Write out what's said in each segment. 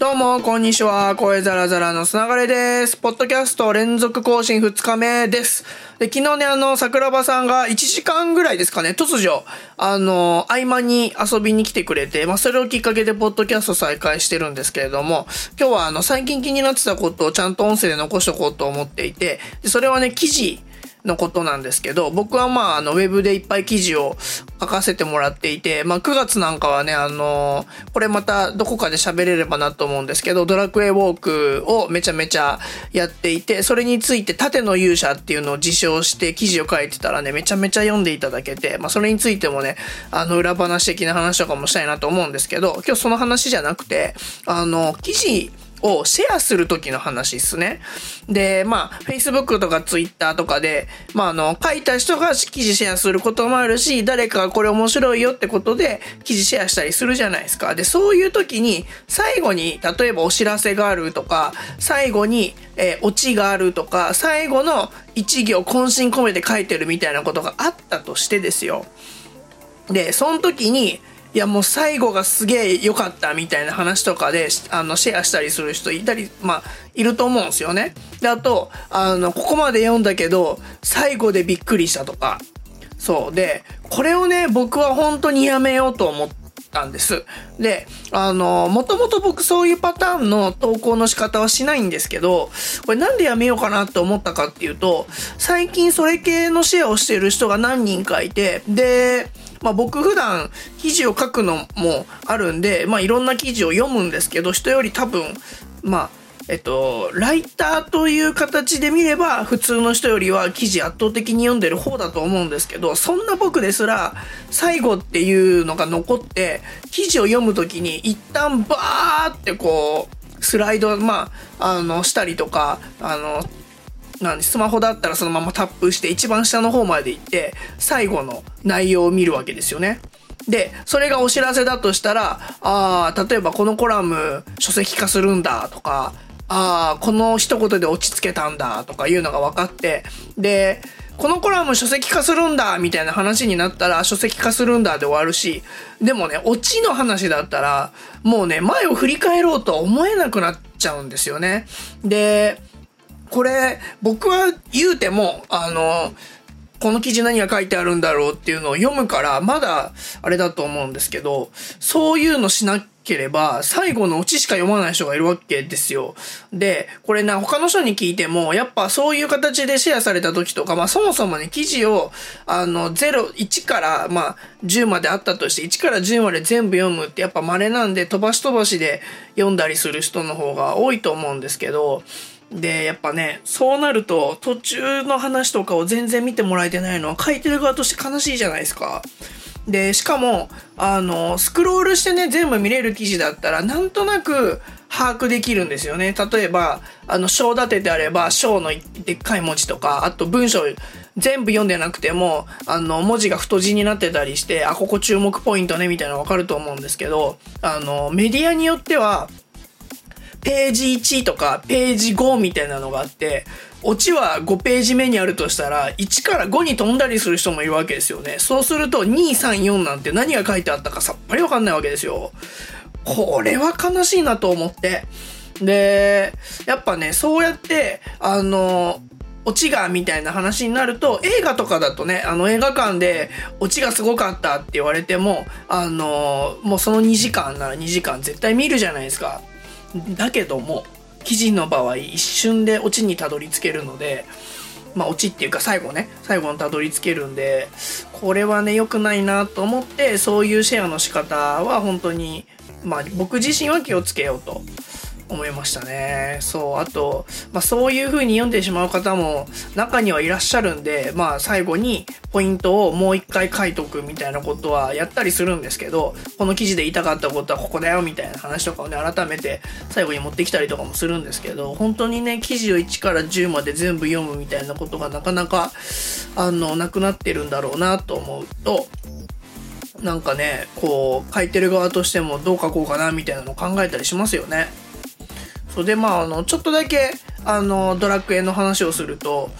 どうも、こんにちは。声ザラザラのつながれです。ポッドキャスト連続更新2日目です。で、昨日ね、あの、桜庭さんが1時間ぐらいですかね、突如、あの、合間に遊びに来てくれて、まあ、それをきっかけでポッドキャスト再開してるんですけれども、今日はあの、最近気になってたことをちゃんと音声で残しとこうと思っていて、でそれはね、記事、のことなんですけど、僕はまあ、あの、ウェブでいっぱい記事を書かせてもらっていて、まあ、9月なんかはね、あの、これまたどこかで喋れればなと思うんですけど、ドラクエウォークをめちゃめちゃやっていて、それについて盾の勇者っていうのを自称して記事を書いてたらね、めちゃめちゃ読んでいただけて、まあ、それについてもね、あの、裏話的な話とかもしたいなと思うんですけど、今日その話じゃなくて、あの、記事、をシェアする時の話ですね。で、まあ、Facebook とか Twitter とかで、まあ、あの、書いた人が記事シェアすることもあるし、誰かがこれ面白いよってことで記事シェアしたりするじゃないですか。で、そういう時に、最後に、例えばお知らせがあるとか、最後に、えー、オチがあるとか、最後の一行渾身込めて書いてるみたいなことがあったとしてですよ。で、その時に、いやもう最後がすげえ良かったみたいな話とかであのシェアしたりする人いたりまあいると思うんですよね。であとあのここまで読んだけど最後でびっくりしたとか。そう。でこれをね僕は本当にやめようと思ったんです。で、あの、もともと僕そういうパターンの投稿の仕方はしないんですけど、これなんでやめようかなって思ったかっていうと、最近それ系のシェアをしてる人が何人かいて、で、まあ僕普段記事を書くのもあるんで、まあいろんな記事を読むんですけど、人より多分、まあ、えっと、ライターという形で見れば、普通の人よりは記事圧倒的に読んでる方だと思うんですけど、そんな僕ですら、最後っていうのが残って、記事を読むときに一旦バーってこう、スライド、まあ、あの、したりとか、あの、なんでスマホだったらそのままタップして一番下の方まで行って最後の内容を見るわけですよね。で、それがお知らせだとしたら、ああ、例えばこのコラム書籍化するんだとか、ああ、この一言で落ち着けたんだとかいうのが分かって、で、このコラム書籍化するんだみたいな話になったら書籍化するんだで終わるし、でもね、オチの話だったら、もうね、前を振り返ろうとは思えなくなっちゃうんですよね。で、これ、僕は言うても、あの、この記事何が書いてあるんだろうっていうのを読むから、まだあれだと思うんですけど、そういうのしなければ、最後のオチしか読まない人がいるわけですよ。で、これな、他の人に聞いても、やっぱそういう形でシェアされた時とか、まあそもそもね、記事を、あの、0、1から、まあ、10まであったとして、1から10まで全部読むってやっぱ稀なんで、飛ばし飛ばしで読んだりする人の方が多いと思うんですけど、で、やっぱね、そうなると途中の話とかを全然見てもらえてないのは書いてる側として悲しいじゃないですか。で、しかも、あの、スクロールしてね、全部見れる記事だったら、なんとなく把握できるんですよね。例えば、あの、章立ててあれば、章のでっかい文字とか、あと文章全部読んでなくても、あの、文字が太字になってたりして、あ、ここ注目ポイントね、みたいなのわかると思うんですけど、あの、メディアによっては、ページ1とかページ5みたいなのがあって、オチは5ページ目にあるとしたら、1から5に飛んだりする人もいるわけですよね。そうすると、2、3、4なんて何が書いてあったかさっぱりわかんないわけですよ。これは悲しいなと思って。で、やっぱね、そうやって、あの、オチがみたいな話になると、映画とかだとね、あの映画館でオチがすごかったって言われても、あの、もうその2時間なら2時間絶対見るじゃないですか。だけども記事の場合一瞬でオチにたどり着けるのでまあオチっていうか最後ね最後にたどり着けるんでこれはね良くないなと思ってそういうシェアの仕方は本当にまあ僕自身は気をつけようと。思いましたね。そう。あと、まあそういう風に読んでしまう方も中にはいらっしゃるんで、まあ最後にポイントをもう一回書いとくみたいなことはやったりするんですけど、この記事で言いたかったことはここだよみたいな話とかをね、改めて最後に持ってきたりとかもするんですけど、本当にね、記事を1から10まで全部読むみたいなことがなかなか、あの、なくなってるんだろうなと思うと、なんかね、こう、書いてる側としてもどう書こうかなみたいなのを考えたりしますよね。そうでまああのちょっとだけあのドラクエの話をすると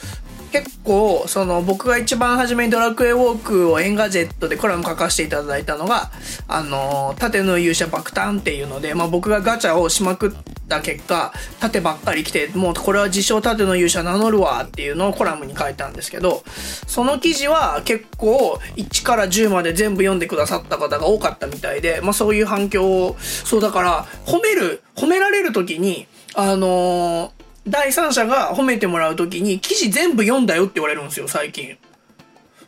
結構、その僕が一番初めにドラクエウォークをエンガジェットでコラム書かせていただいたのが、あの、盾の勇者爆誕っていうので、まあ僕がガチャをしまくった結果、盾ばっかり来て、もうこれは自称盾の勇者名乗るわっていうのをコラムに書いたんですけど、その記事は結構1から10まで全部読んでくださった方が多かったみたいで、まあそういう反響を、そうだから褒める、褒められる時に、あのー第三者が褒めてもらうときに、記事全部読んだよって言われるんですよ、最近。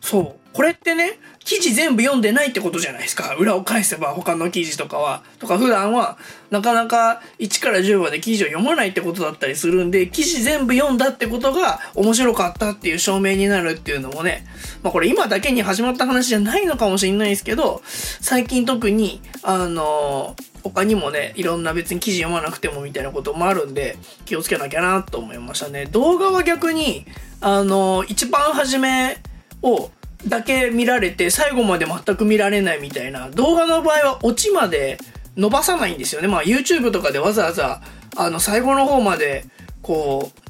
そう。これってね、記事全部読んでないってことじゃないですか。裏を返せば他の記事とかは。とか普段はなかなか1から10まで記事を読まないってことだったりするんで、記事全部読んだってことが面白かったっていう証明になるっていうのもね、まあこれ今だけに始まった話じゃないのかもしれないですけど、最近特に、あの他にもね、いろんな別に記事読まなくてもみたいなこともあるんで、気をつけなきゃなと思いましたね。動画は逆に、あの一番初めをだけ見られて最後まで全く見られないみたいな動画の場合はオチまで伸ばさないんですよね。まあ YouTube とかでわざわざあの最後の方までこう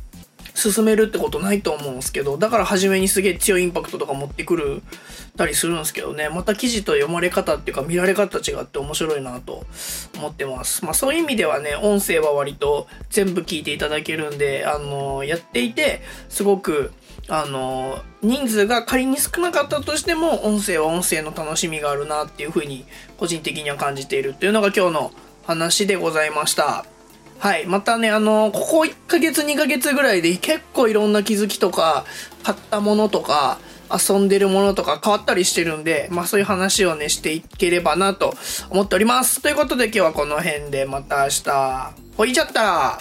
進めるってことないと思うんですけど、だから初めにすげえ強いインパクトとか持ってくるたりするんですけどね、また記事と読まれ方っていうか見られ方違って面白いなと思ってます。まあそういう意味ではね、音声は割と全部聞いていただけるんで、あのやっていて、すごくあの、人数が仮に少なかったとしても、音声は音声の楽しみがあるなっていうふうに、個人的には感じているっていうのが今日の話でございました。はい。またね、あの、ここ1ヶ月2ヶ月ぐらいで結構いろんな気づきとか、買ったものとか、遊んでるものとか変わったりしてるんで、まあそういう話をね、していければなと思っております。ということで今日はこの辺でまた明日、ほいちゃった